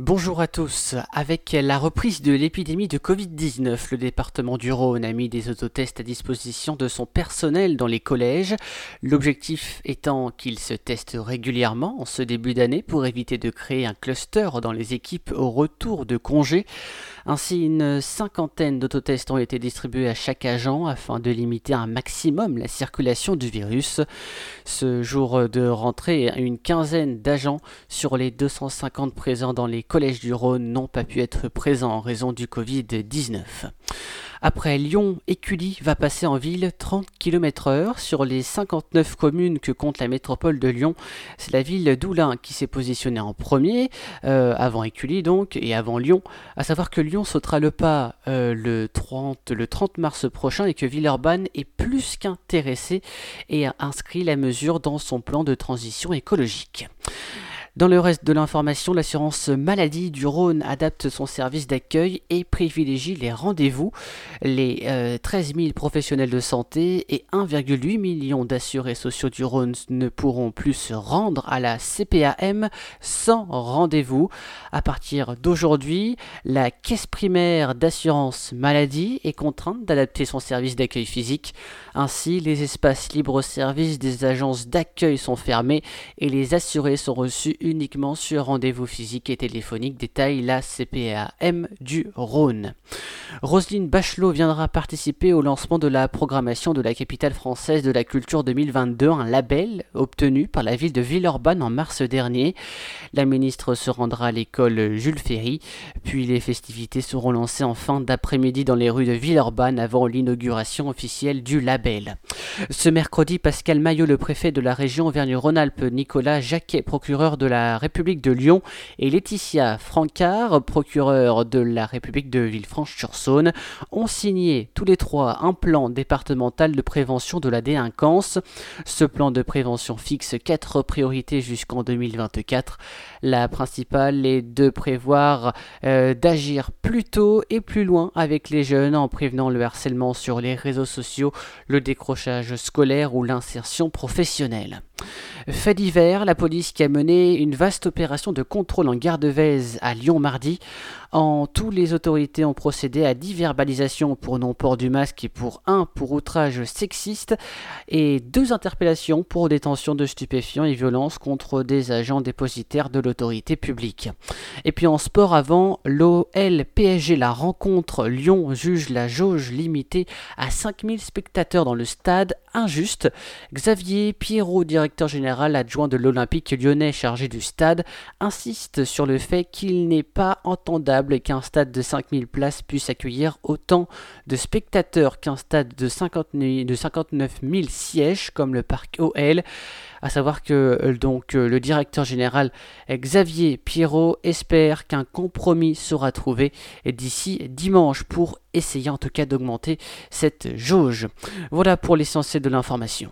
Bonjour à tous. Avec la reprise de l'épidémie de Covid-19, le département du Rhône a mis des autotests à disposition de son personnel dans les collèges. L'objectif étant qu'ils se testent régulièrement en ce début d'année pour éviter de créer un cluster dans les équipes au retour de congé. Ainsi, une cinquantaine d'autotests ont été distribués à chaque agent afin de limiter un maximum la circulation du virus. Ce jour de rentrée, une quinzaine d'agents sur les 250 présents dans les collèges du Rhône n'ont pas pu être présents en raison du Covid-19. Après Lyon, Écully va passer en ville 30 km/h sur les 59 communes que compte la métropole de Lyon. C'est la ville d'Oulin qui s'est positionnée en premier, euh, avant Écully donc, et avant Lyon. À savoir que Lyon sautera le pas euh, le, 30, le 30 mars prochain et que Villeurbanne est plus qu'intéressé et a inscrit la mesure dans son plan de transition écologique. Dans le reste de l'information, l'assurance maladie du Rhône adapte son service d'accueil et privilégie les rendez-vous. Les 13 euh, 000 professionnels de santé et 1,8 million d'assurés sociaux du Rhône ne pourront plus se rendre à la CPAM sans rendez-vous. À partir d'aujourd'hui, la caisse primaire d'assurance maladie est contrainte d'adapter son service d'accueil physique. Ainsi, les espaces libres-service des agences d'accueil sont fermés et les assurés sont reçus uniquement sur rendez-vous physique et téléphonique, détaille la CPAM du Rhône. Roselyne Bachelot viendra participer au lancement de la programmation de la capitale française de la culture 2022, un label obtenu par la ville de Villeurbanne en mars dernier. La ministre se rendra à l'école Jules Ferry, puis les festivités seront lancées en fin d'après-midi dans les rues de Villeurbanne avant l'inauguration officielle du label. Ce mercredi, Pascal Maillot, le préfet de la région Auvergne-Rhône-Alpes, Nicolas Jacquet, procureur de la République de Lyon, et Laetitia Francard, procureur de la République de Villefranche-sur-Saône, ont signé tous les trois un plan départemental de prévention de la délinquance. Ce plan de prévention fixe quatre priorités jusqu'en 2024. La principale est de prévoir euh, d'agir plus tôt et plus loin avec les jeunes en prévenant le harcèlement sur les réseaux sociaux, le décrochage scolaire ou l'insertion professionnelle. Fait d'hiver, la police qui a mené une vaste opération de contrôle en gare de Vèze à Lyon mardi. En tout, les autorités ont procédé à 10 verbalisations pour non-port du masque et pour un pour outrage sexiste et deux interpellations pour détention de stupéfiants et violences contre des agents dépositaires de l'autorité publique. Et puis en sport avant, l'OL PSG la rencontre Lyon juge la jauge limitée à 5000 spectateurs dans le stade injuste. Xavier Pierrot, directeur général adjoint de l'Olympique lyonnais chargé du stade, insiste sur le fait qu'il n'est pas entendable qu'un stade de 5000 places puisse accueillir autant de spectateurs qu'un stade de, 59 000 sièges comme le parc OL. À savoir que euh, donc euh, le directeur général Xavier Pierrot espère qu'un compromis sera trouvé d'ici dimanche pour essayer en tout cas d'augmenter cette jauge. Voilà pour l'essentiel de l'information.